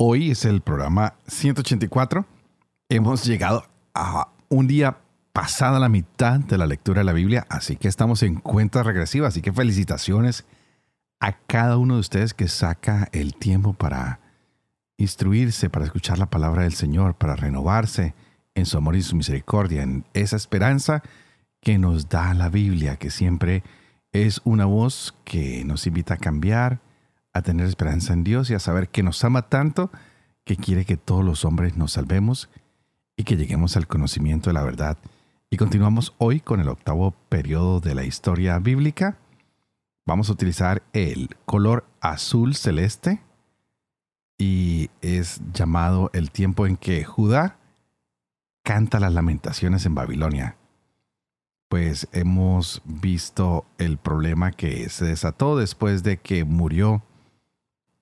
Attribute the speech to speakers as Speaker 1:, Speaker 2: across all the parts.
Speaker 1: Hoy es el programa 184. Hemos llegado a un día pasada la mitad de la lectura de la Biblia, así que estamos en cuenta regresiva, así que felicitaciones a cada uno de ustedes que saca el tiempo para instruirse, para escuchar la palabra del Señor, para renovarse en su amor y su misericordia, en esa esperanza que nos da la Biblia, que siempre es una voz que nos invita a cambiar, a tener esperanza en Dios y a saber que nos ama tanto que quiere que todos los hombres nos salvemos y que lleguemos al conocimiento de la verdad. Y continuamos hoy con el octavo periodo de la historia bíblica. Vamos a utilizar el color azul celeste y es llamado el tiempo en que Judá canta las lamentaciones en Babilonia. Pues hemos visto el problema que se desató después de que murió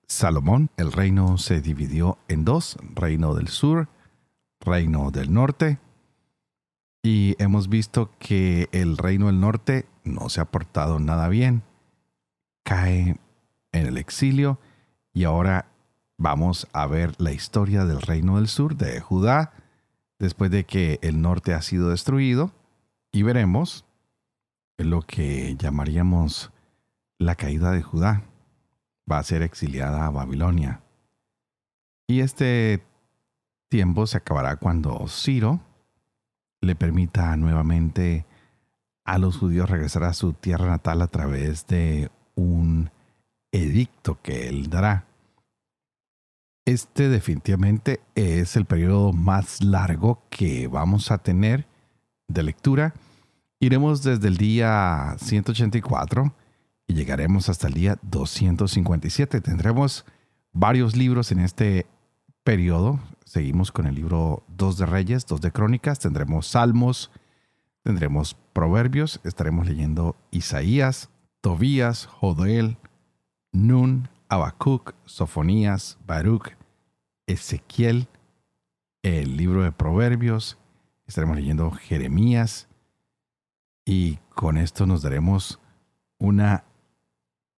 Speaker 1: Salomón, el reino se dividió en dos, reino del sur, reino del norte, y hemos visto que el reino del norte no se ha portado nada bien, cae en el exilio, y ahora vamos a ver la historia del reino del sur, de Judá, después de que el norte ha sido destruido, y veremos lo que llamaríamos la caída de Judá va a ser exiliada a Babilonia. Y este tiempo se acabará cuando Ciro le permita nuevamente a los judíos regresar a su tierra natal a través de un edicto que él dará. Este definitivamente es el periodo más largo que vamos a tener de lectura. Iremos desde el día 184 y llegaremos hasta el día 257. Tendremos varios libros en este periodo. Seguimos con el libro 2 de Reyes, 2 de Crónicas, tendremos Salmos, tendremos Proverbios, estaremos leyendo Isaías, Tobías, Jodoel, Nun, Habacuc, Sofonías, Baruch, Ezequiel, el libro de Proverbios, estaremos leyendo Jeremías y con esto nos daremos una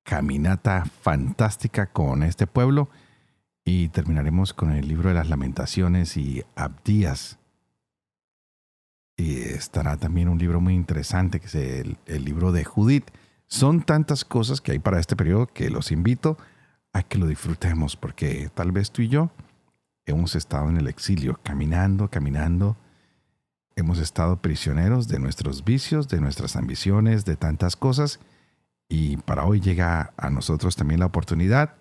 Speaker 1: caminata fantástica con este pueblo y terminaremos con el libro de las lamentaciones y Abdías. Y estará también un libro muy interesante que es el, libro de Judith. Son tantas cosas que hay para este periodo que los invito a que lo disfrutemos porque tal vez tú y yo hemos estado en el exilio, caminando, caminando. Hemos estado prisioneros de nuestros vicios, de nuestras ambiciones, de tantas cosas y para hoy llega a nosotros también la oportunidad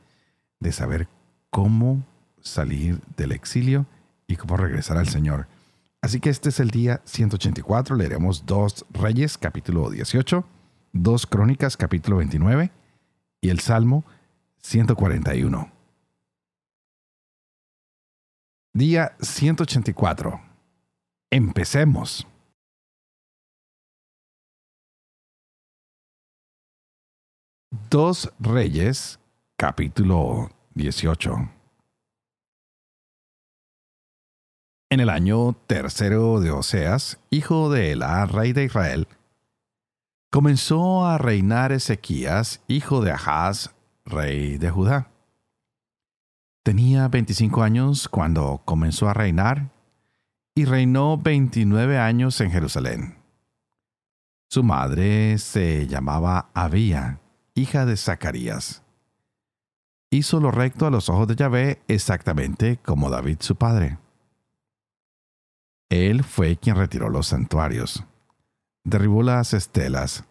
Speaker 1: de saber cómo salir del exilio y cómo regresar al Señor. Así que este es el día 184. Leeremos dos Reyes, capítulo 18, dos Crónicas, capítulo 29 y el Salmo 141. Día 184. Empecemos. Dos Reyes, capítulo 18. En el año tercero de Oseas, hijo de Elá, rey de Israel, comenzó a reinar Ezequías, hijo de Ahaz, rey de Judá. Tenía 25 años cuando comenzó a reinar y reinó 29 años en Jerusalén. Su madre se llamaba Abía hija de Zacarías. Hizo lo recto a los ojos de Yahvé exactamente como David su padre. Él fue quien retiró los santuarios, derribó las estelas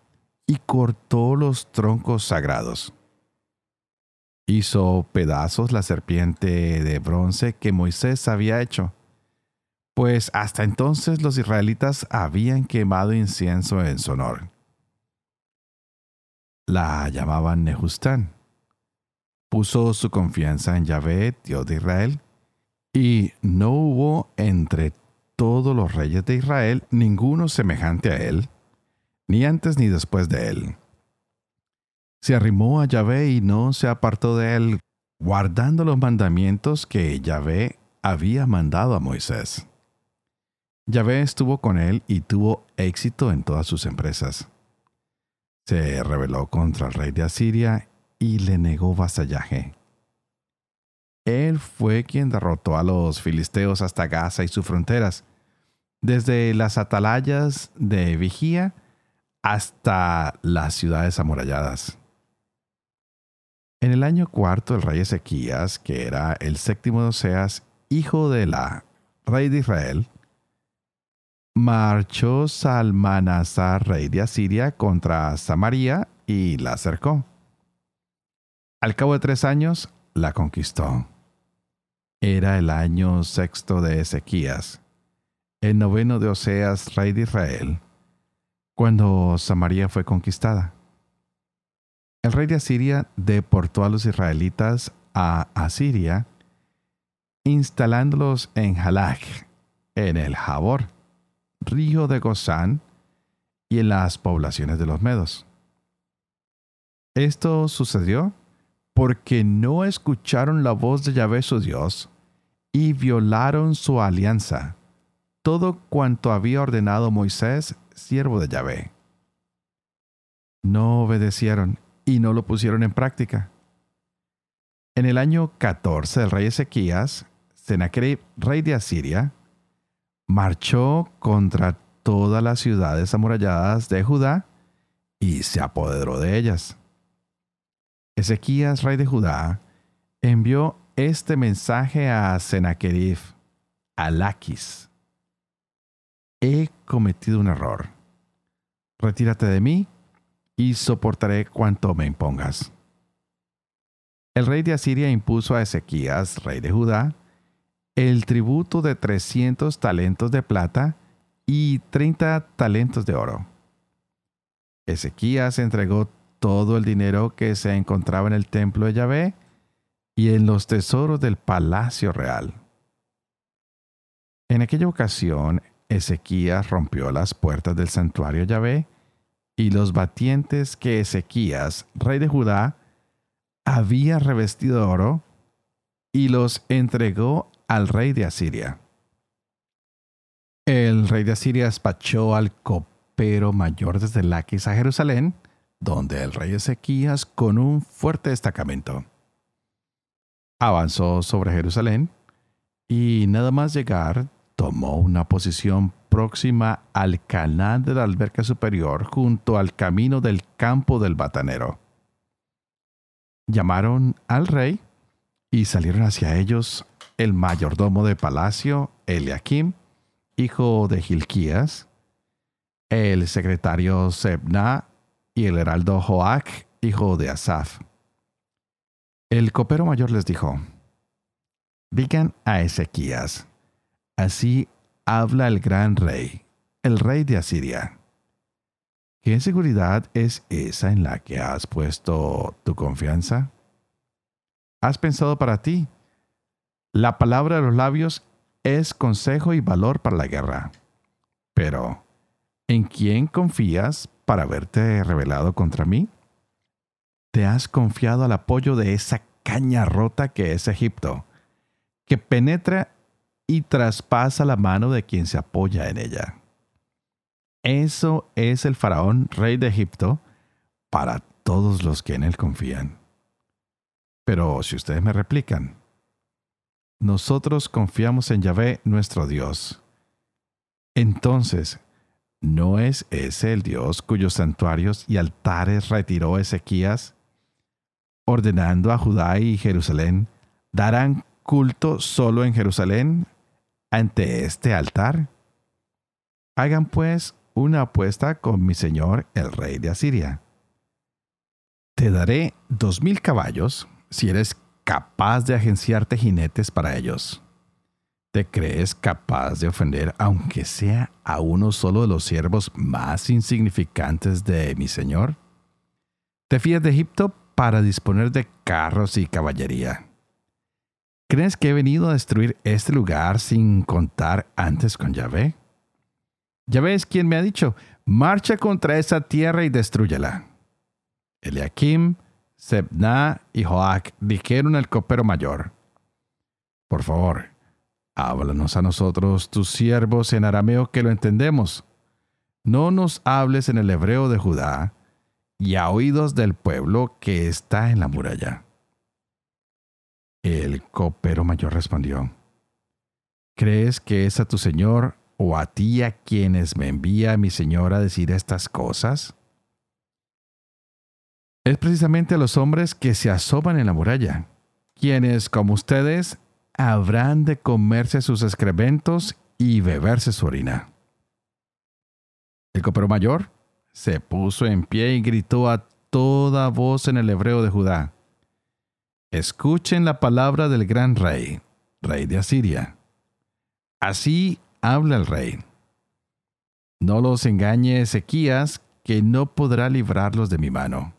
Speaker 1: y cortó los troncos sagrados. Hizo pedazos la serpiente de bronce que Moisés había hecho, pues hasta entonces los israelitas habían quemado incienso en su honor la llamaban Nehustán. Puso su confianza en Yahvé, Dios de Israel, Y no hubo entre todos los reyes de Israel ninguno semejante a él, ni antes ni después de él. Se arrimó a Yahvé y no se apartó de él, guardando los mandamientos que Yahvé había mandado a Moisés. Yahvé estuvo con él y tuvo éxito en todas sus empresas. Se rebeló contra el rey de Asiria y le negó vasallaje. Él fue quien derrotó a los filisteos hasta Gaza y sus fronteras, desde las atalayas de vigía hasta las ciudades amuralladas. En el año cuarto el rey Ezequías, que era el séptimo de Oseas, hijo de la rey de Israel, marchó Salmanasar, rey de Asiria, contra Samaria y la cercó. Al cabo de tres años, la conquistó. Era el año sexto de Ezequías, el noveno de Oseas, rey de Israel, cuando Samaria fue conquistada. El rey de Asiria deportó a los israelitas a Asiria, instalándolos en Halach, en el Jabor, río de Gozán, y en las poblaciones de los Medos. Esto sucedió porque no escucharon la voz de Yahvé su Dios y violaron su alianza, todo cuanto había ordenado Moisés, siervo de Yahvé. No obedecieron y no lo pusieron en práctica. En el año 14 del rey Ezequías, Sennacherib, rey de Asiria, marchó contra todas las ciudades amuralladas de Judá y se apoderó de ellas. Ezequías, rey de Judá, envió este mensaje a Sennacherib, a Laquis. He cometido un error. Retírate de mí y soportaré cuanto me impongas. El rey de Asiria impuso a Ezequías, rey de Judá, el tributo de 300 talentos de plata y 30 talentos de oro. Ezequías entregó todo el dinero que se encontraba en el templo de Yahvé y en los tesoros del palacio real. En aquella ocasión, Ezequías rompió las puertas del santuario Yahvé y los batientes que Ezequías, rey de Judá, había revestido de oro y los entregó al rey de Asiria. El rey de Asiria despachó al copero mayor desde Laquis a Jerusalén donde el rey Ezequías con un fuerte destacamento avanzó sobre Jerusalén y nada más llegar tomó una posición próxima al canal de la alberca superior junto al camino del campo del batanero. Llamaron al rey y salieron hacia ellos el mayordomo de palacio, Eliakim, hijo de Gilquías, el secretario Sebna, y el heraldo Joac, hijo de Asaf. El copero mayor les dijo, Digan a Ezequías, así habla el gran rey, el rey de Asiria. ¿Qué seguridad es esa en la que has puesto tu confianza? ¿Has pensado para ti? La palabra de los labios es consejo y valor para la guerra. Pero, ¿en quién confías para haberte rebelado contra mí? ¿Te has confiado al apoyo de esa caña rota que es Egipto, que penetra y traspasa la mano de quien se apoya en ella? Eso es el faraón, rey de Egipto, para todos los que en él confían. Pero si ustedes me replican, nosotros confiamos en Yahvé nuestro Dios. Entonces, ¿No es ese el Dios cuyos santuarios y altares retiró Ezequías, ordenando a Judá y Jerusalén, darán culto solo en Jerusalén ante este altar? Hagan pues una apuesta con mi señor el rey de Asiria. Te daré dos mil caballos si eres capaz de agenciarte jinetes para ellos. ¿Te crees capaz de ofender, aunque sea a uno solo de los siervos más insignificantes de mi Señor? ¿Te fías de Egipto para disponer de carros y caballería? ¿Crees que he venido a destruir este lugar sin contar antes con Yahvé? Yahvé es quien me ha dicho, marcha contra esa tierra y destruyela. Eliakim, Sebna y Joac dijeron al copero mayor, Por favor, háblanos a nosotros, tus siervos, en arameo que lo entendemos. No nos hables en el hebreo de Judá y a oídos del pueblo que está en la muralla. El copero mayor respondió, ¿crees que es a tu señor o a ti a quienes me envía mi señor a decir estas cosas? Es precisamente a los hombres que se asoman en la muralla, quienes, como ustedes, habrán de comerse sus excrementos y beberse su orina. El copero mayor se puso en pie y gritó a toda voz en el hebreo de Judá. Escuchen la palabra del gran rey, rey de Asiria. Así habla el rey. No los engañe Ezequías, que no podrá librarlos de mi mano.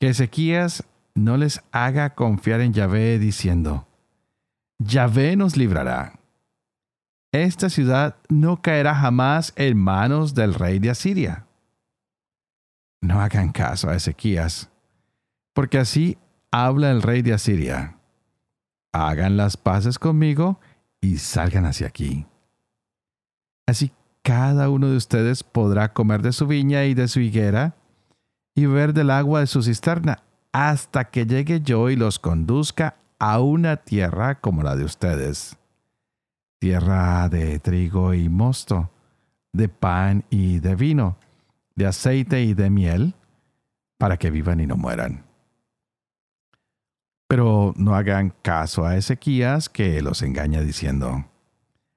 Speaker 1: Que Ezequías no les haga confiar en Yahvé diciendo, Yahvé nos librará. Esta ciudad no caerá jamás en manos del rey de Asiria. No hagan caso a Ezequías, porque así habla el rey de Asiria. Hagan las paces conmigo y salgan hacia aquí. Así cada uno de ustedes podrá comer de su viña y de su higuera y beber del agua de su cisterna hasta que llegue yo y los conduzca a una tierra como la de ustedes. Tierra de trigo y mosto, de pan y de vino, de aceite y de miel, para que vivan y no mueran. Pero no hagan caso a Ezequías que los engaña diciendo,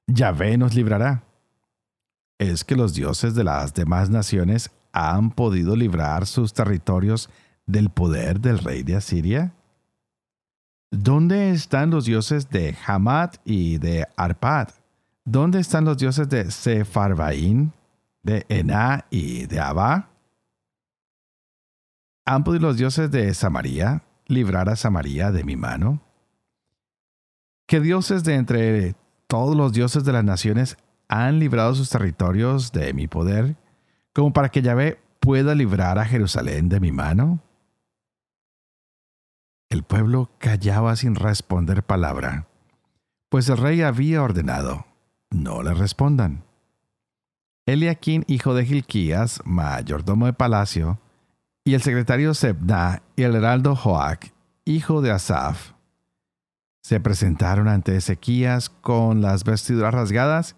Speaker 1: Yahvé nos librará. ¿Es que los dioses de las demás naciones han podido librar sus territorios del poder del rey de Asiria? ¿Dónde están los dioses de Hamat y de Arpad? ¿Dónde están los dioses de Sepharvaim, de Ená y de Abba? ¿Han podido los dioses de Samaria librar a Samaria de mi mano? ¿Qué dioses de entre todos los dioses de las naciones han librado sus territorios de mi poder, como para que Yahvé pueda librar a Jerusalén de mi mano? El pueblo callaba sin responder palabra, pues el rey había ordenado, no le respondan. Eliaquín, hijo de Gilquías, mayordomo de palacio, y el secretario Sebna y el heraldo Joac, hijo de Asaf, se presentaron ante Ezequías con las vestiduras rasgadas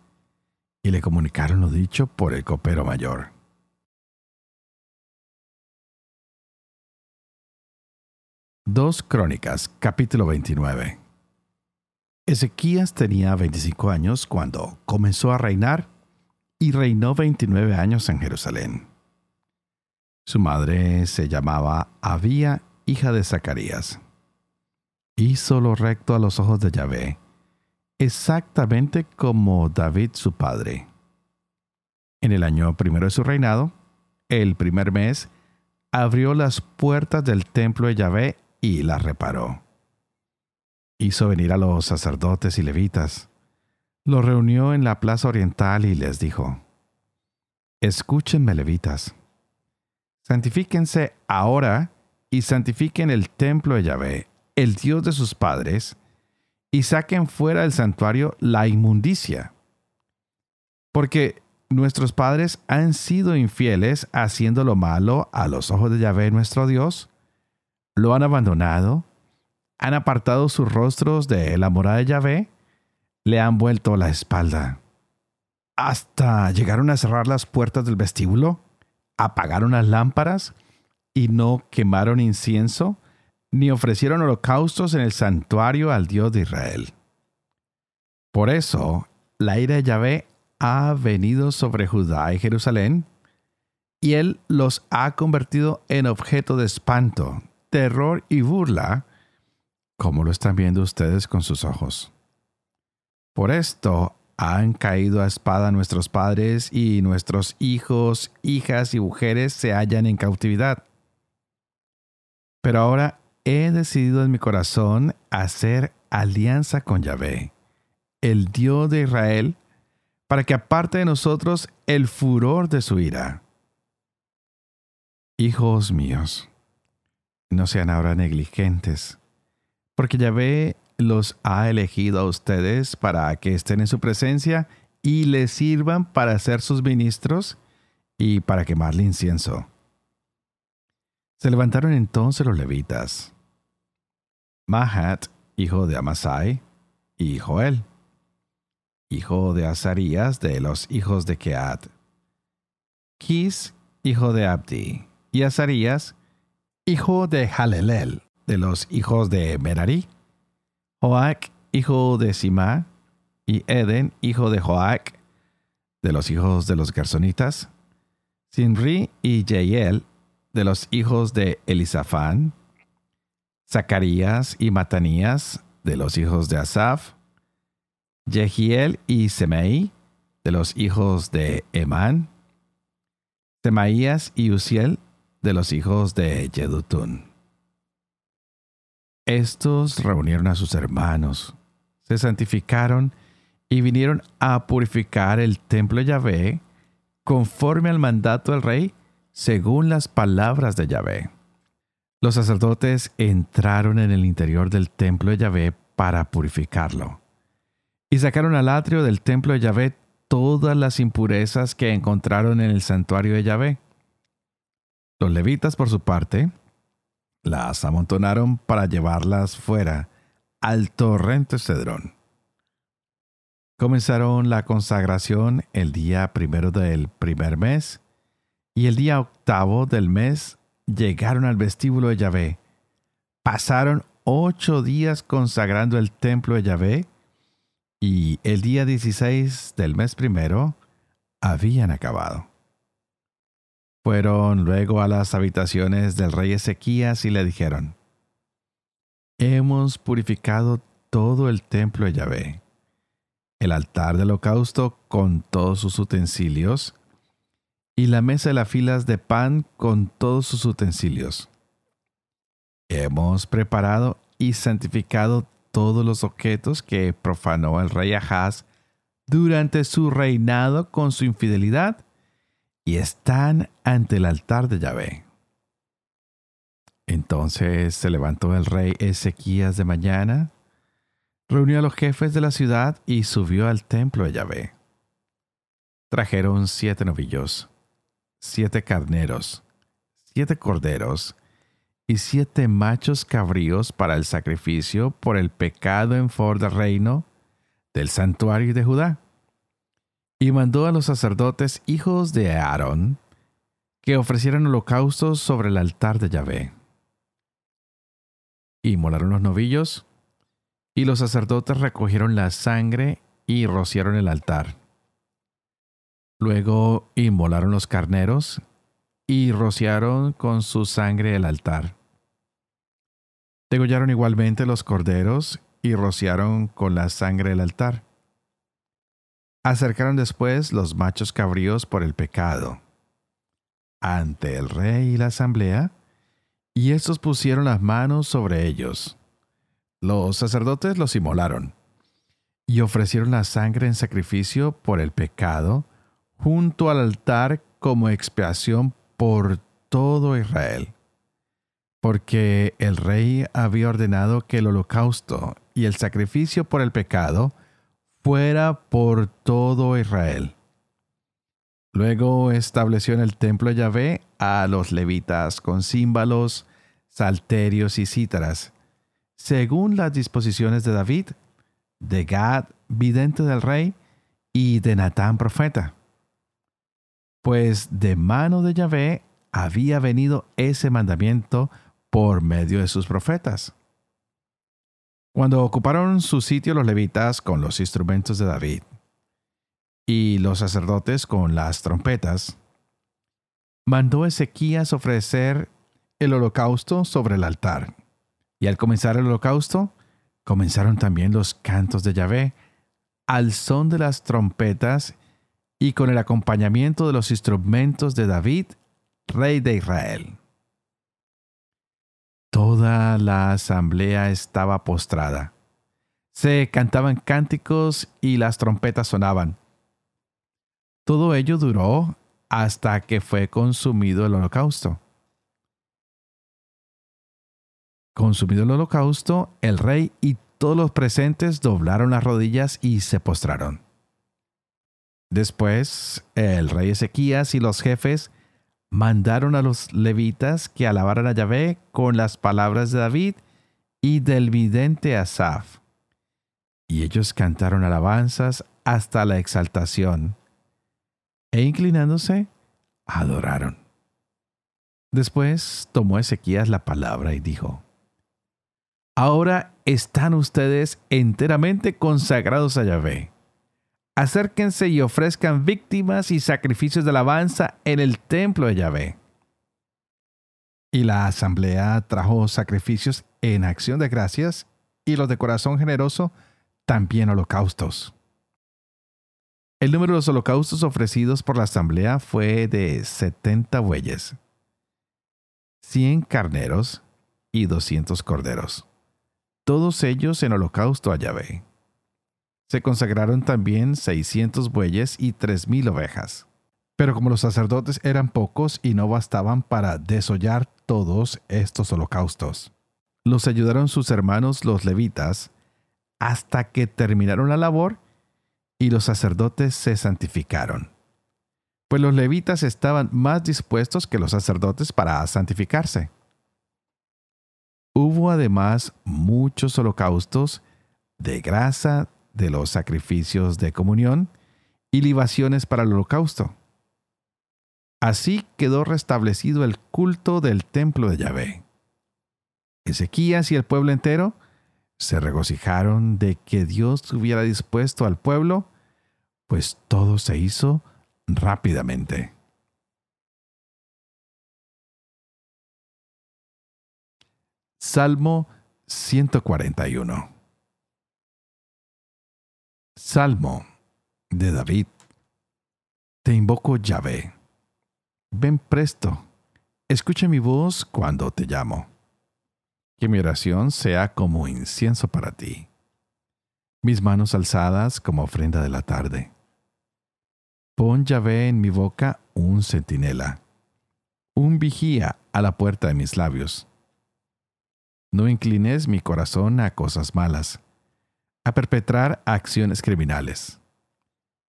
Speaker 1: y le comunicaron lo dicho por el copero mayor. Dos Crónicas, capítulo 29. Ezequías tenía 25 años cuando comenzó a reinar y reinó 29 años en Jerusalén. Su madre se llamaba Abía, hija de Zacarías. Hizo lo recto a los ojos de Yahvé, exactamente como David su padre. En el año primero de su reinado, el primer mes, abrió las puertas del templo de Yahvé y las reparó. Hizo venir a los sacerdotes y levitas, los reunió en la plaza oriental y les dijo, Escúchenme levitas Santifíquense ahora y santifiquen el templo de Yahvé, el Dios de sus padres, y saquen fuera del santuario la inmundicia. Porque nuestros padres han sido infieles haciendo lo malo a los ojos de Yahvé nuestro Dios, lo han abandonado, han apartado sus rostros de la morada de Yahvé, le han vuelto la espalda. Hasta llegaron a cerrar las puertas del vestíbulo apagaron las lámparas y no quemaron incienso, ni ofrecieron holocaustos en el santuario al Dios de Israel. Por eso, la ira de Yahvé ha venido sobre Judá y Jerusalén, y él los ha convertido en objeto de espanto, terror y burla, como lo están viendo ustedes con sus ojos. Por esto han caído a espada nuestros padres y nuestros hijos, hijas y mujeres se hallan en cautividad. Pero ahora he decidido en mi corazón hacer alianza con Yahvé, el Dios de Israel, para que aparte de nosotros el furor de su ira. Hijos míos, no sean ahora negligentes, porque Yahvé los ha elegido a ustedes para que estén en su presencia y les sirvan para ser sus ministros y para quemarle incienso. Se levantaron entonces los levitas, Mahat, hijo de Amasai, y Joel, hijo de Azarías de los hijos de Keat, Kis, hijo de Abdi, y Azarías, hijo de Halelel, de los hijos de Merari, Joac, hijo de Sima, y Eden, hijo de Joac, de los hijos de los Gersonitas, Sinri y Jeiel, de los hijos de Elisafán, Zacarías y Matanías, de los hijos de Asaf, Jehiel y Semei, de los hijos de Emán, Semaías y Uziel, de los hijos de Yedutun. Estos reunieron a sus hermanos, se santificaron y vinieron a purificar el templo de Yahvé conforme al mandato del rey, según las palabras de Yahvé. Los sacerdotes entraron en el interior del templo de Yahvé para purificarlo. Y sacaron al atrio del templo de Yahvé todas las impurezas que encontraron en el santuario de Yahvé. Los levitas, por su parte, las amontonaron para llevarlas fuera al torrente Cedrón. Comenzaron la consagración el día primero del primer mes y el día octavo del mes llegaron al vestíbulo de Yahvé. Pasaron ocho días consagrando el templo de Yahvé y el día 16 del mes primero habían acabado. Fueron luego a las habitaciones del rey Ezequías y le dijeron, Hemos purificado todo el templo de Yahvé el altar del holocausto con todos sus utensilios, y la mesa de las filas de pan con todos sus utensilios. Hemos preparado y santificado todos los objetos que profanó el rey Ahaz durante su reinado con su infidelidad y están ante el altar de Yahvé. Entonces se levantó el rey Ezequías de mañana, reunió a los jefes de la ciudad y subió al templo de Yahvé. Trajeron siete novillos, siete carneros, siete corderos y siete machos cabríos para el sacrificio por el pecado en favor del reino del santuario de Judá. Y mandó a los sacerdotes hijos de Aarón que ofrecieran holocaustos sobre el altar de Yahvé. Y molaron los novillos y los sacerdotes recogieron la sangre y rociaron el altar. Luego inmolaron los carneros y rociaron con su sangre el altar. Degollaron igualmente los corderos y rociaron con la sangre el altar. Acercaron después los machos cabríos por el pecado ante el rey y la asamblea, y estos pusieron las manos sobre ellos los sacerdotes los inmolaron y ofrecieron la sangre en sacrificio por el pecado junto al altar como expiación por todo Israel. Porque el rey había ordenado que el holocausto y el sacrificio por el pecado fuera por todo Israel. Luego estableció en el templo de Yahvé a los levitas con címbalos, salterios y cítaras, según las disposiciones de David, de Gad, vidente del rey, y de Natán, profeta. Pues de mano de Yahvé había venido ese mandamiento por medio de sus profetas. Cuando ocuparon su sitio los levitas con los instrumentos de David y los sacerdotes con las trompetas, mandó Ezequías ofrecer el holocausto sobre el altar. Y al comenzar el holocausto, comenzaron también los cantos de Yahvé, al son de las trompetas y con el acompañamiento de los instrumentos de David, rey de Israel. Toda la asamblea estaba postrada, Se cantaban cánticos y las trompetas sonaban. Todo ello duró hasta que fue consumido el holocausto. Consumido el holocausto, el rey y todos los presentes doblaron las rodillas y se postraron. Después, el rey Ezequías y los jefes mandaron a los levitas que alabaran a Yahvé con las palabras de David y del vidente Asaf. Y ellos cantaron alabanzas hasta la exaltación, e inclinándose, adoraron. Después tomó Ezequías la palabra y dijo, Ahora están ustedes enteramente consagrados a Yahvé acérquense y ofrezcan víctimas y sacrificios de alabanza en el templo de Yahvé. Y la asamblea trajo sacrificios en acción de gracias y los de corazón generoso también holocaustos. El número de los holocaustos ofrecidos por la asamblea fue de 70 bueyes, 100 carneros y 200 corderos, todos ellos en holocausto a Yahvé. Se consagraron también 600 bueyes y 3.000 ovejas. Pero como los sacerdotes eran pocos y no bastaban para desollar todos estos holocaustos, los ayudaron sus hermanos los levitas hasta que terminaron la labor y los sacerdotes se santificaron. Pues los levitas estaban más dispuestos que los sacerdotes para santificarse. Hubo además muchos holocaustos de grasa, de los sacrificios de comunión y libaciones para el holocausto. Así quedó restablecido el culto del templo de Yahvé. Ezequías y el pueblo entero se regocijaron de que Dios hubiera dispuesto al pueblo, pues todo se hizo rápidamente. Salmo 141 Salmo de David. Te invoco Yahvé. Ven presto, escucha mi voz cuando te llamo. Que mi oración sea como incienso para ti. Mis manos alzadas como ofrenda de la tarde. Pon Yahvé en mi boca un centinela, un vigía a la puerta de mis labios. No inclines mi corazón a cosas malas a perpetrar acciones criminales.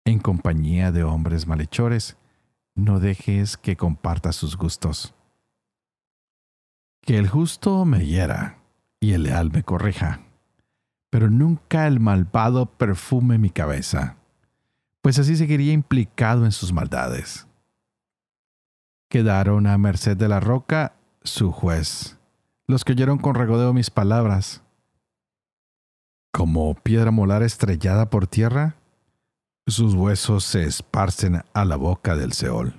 Speaker 1: En compañía de hombres malhechores, no dejes que comparta sus gustos. Que el justo me hiera y el leal me corrija, pero nunca el malvado perfume mi cabeza, pues así seguiría implicado en sus maldades. Quedaron a merced de la roca su juez, los que oyeron con regodeo mis palabras, como piedra molar estrellada por tierra, sus huesos se esparcen a la boca del Seol.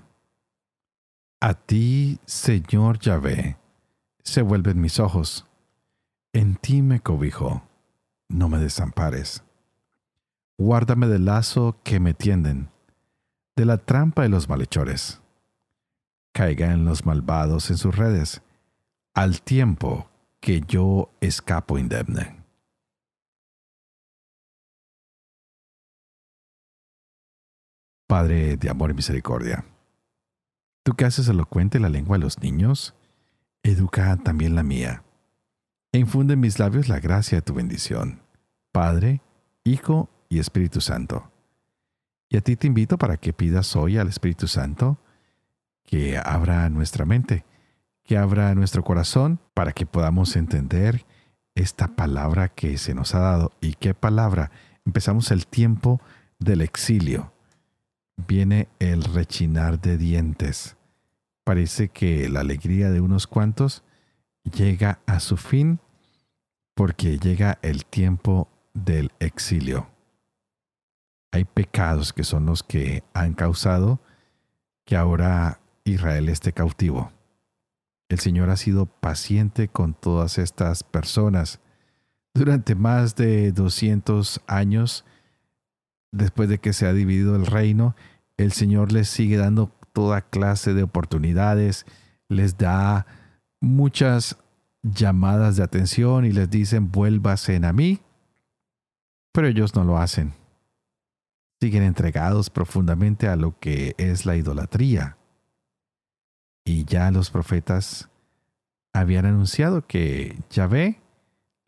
Speaker 1: A ti, Señor Yahvé, se vuelven mis ojos. En ti me cobijo, no me desampares. Guárdame del lazo que me tienden, de la trampa de los malhechores. Caigan los malvados en sus redes, al tiempo que yo escapo indemne. Padre de amor y misericordia, tú que haces elocuente la lengua de los niños, educa también la mía, e infunde en mis labios la gracia de tu bendición, Padre, Hijo y Espíritu Santo. Y a ti te invito para que pidas hoy al Espíritu Santo que abra nuestra mente, que abra nuestro corazón para que podamos entender esta palabra que se nos ha dado. ¿Y qué palabra? Empezamos el tiempo del exilio viene el rechinar de dientes. Parece que la alegría de unos cuantos llega a su fin porque llega el tiempo del exilio. Hay pecados que son los que han causado que ahora Israel esté cautivo. El Señor ha sido paciente con todas estas personas. Durante más de 200 años después de que se ha dividido el reino, el Señor les sigue dando toda clase de oportunidades, les da muchas llamadas de atención y les dicen vuélvasen a mí. Pero ellos no lo hacen. Siguen entregados profundamente a lo que es la idolatría. Y ya los profetas habían anunciado que Yahvé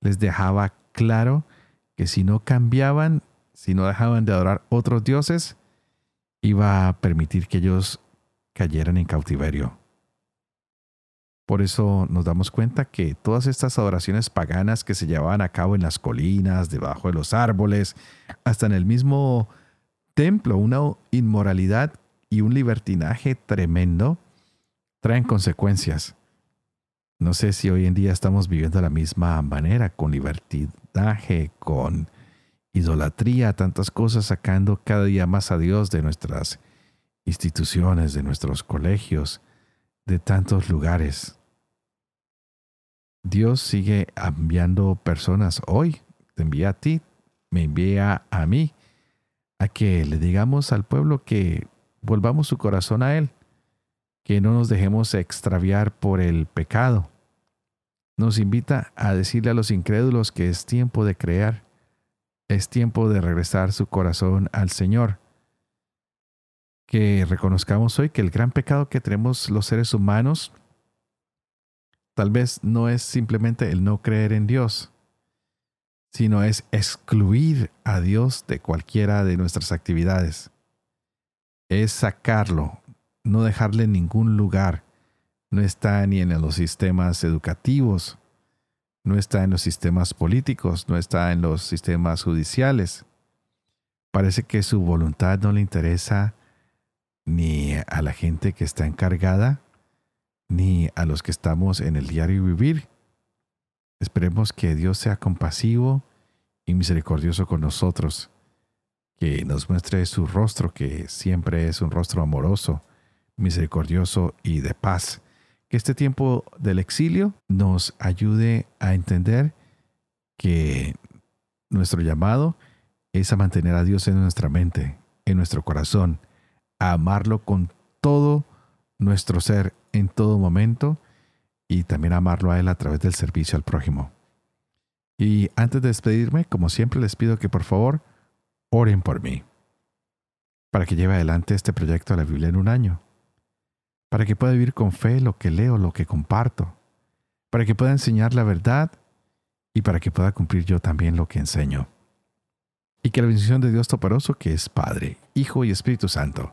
Speaker 1: les dejaba claro que si no cambiaban, si no dejaban de adorar otros dioses, iba a permitir que ellos cayeran en cautiverio. Por eso nos damos cuenta que todas estas adoraciones paganas que se llevaban a cabo en las colinas, debajo de los árboles, hasta en el mismo templo, una inmoralidad y un libertinaje tremendo, traen consecuencias. No sé si hoy en día estamos viviendo de la misma manera, con libertinaje, con idolatría, tantas cosas sacando cada día más a Dios de nuestras instituciones, de nuestros colegios, de tantos lugares. Dios sigue enviando personas hoy, te envía a ti, me envía a mí, a que le digamos al pueblo que volvamos su corazón a Él, que no nos dejemos extraviar por el pecado. Nos invita a decirle a los incrédulos que es tiempo de creer, es tiempo de regresar su corazón al Señor que reconozcamos hoy que el gran pecado que tenemos los seres humanos tal vez no es simplemente el no creer en Dios, sino es excluir a Dios de cualquiera de nuestras actividades. Es sacarlo, no dejarle ningún lugar. No está ni en los sistemas educativos, no está en los sistemas políticos, no está en los sistemas judiciales. Parece que su voluntad no le interesa ni a la gente que está encargada, ni a los que estamos en el diario vivir. Esperemos que Dios sea compasivo y misericordioso con nosotros, que nos muestre su rostro, que siempre es un rostro amoroso, misericordioso y de paz. Que este tiempo del exilio nos ayude a entender que nuestro llamado es a mantener a Dios en nuestra mente, en nuestro corazón, a amarlo con todo nuestro ser en todo momento y también amarlo a Él a través del servicio al prójimo. Y antes de despedirme, como siempre les pido que por favor oren por mí, para que lleve adelante este proyecto de la Biblia en un año, para que pueda vivir con fe lo que leo, lo que comparto, para que pueda enseñar la verdad y para que pueda cumplir yo también lo que enseño. Y que la bendición de Dios Toporoso, que es Padre, Hijo y Espíritu Santo,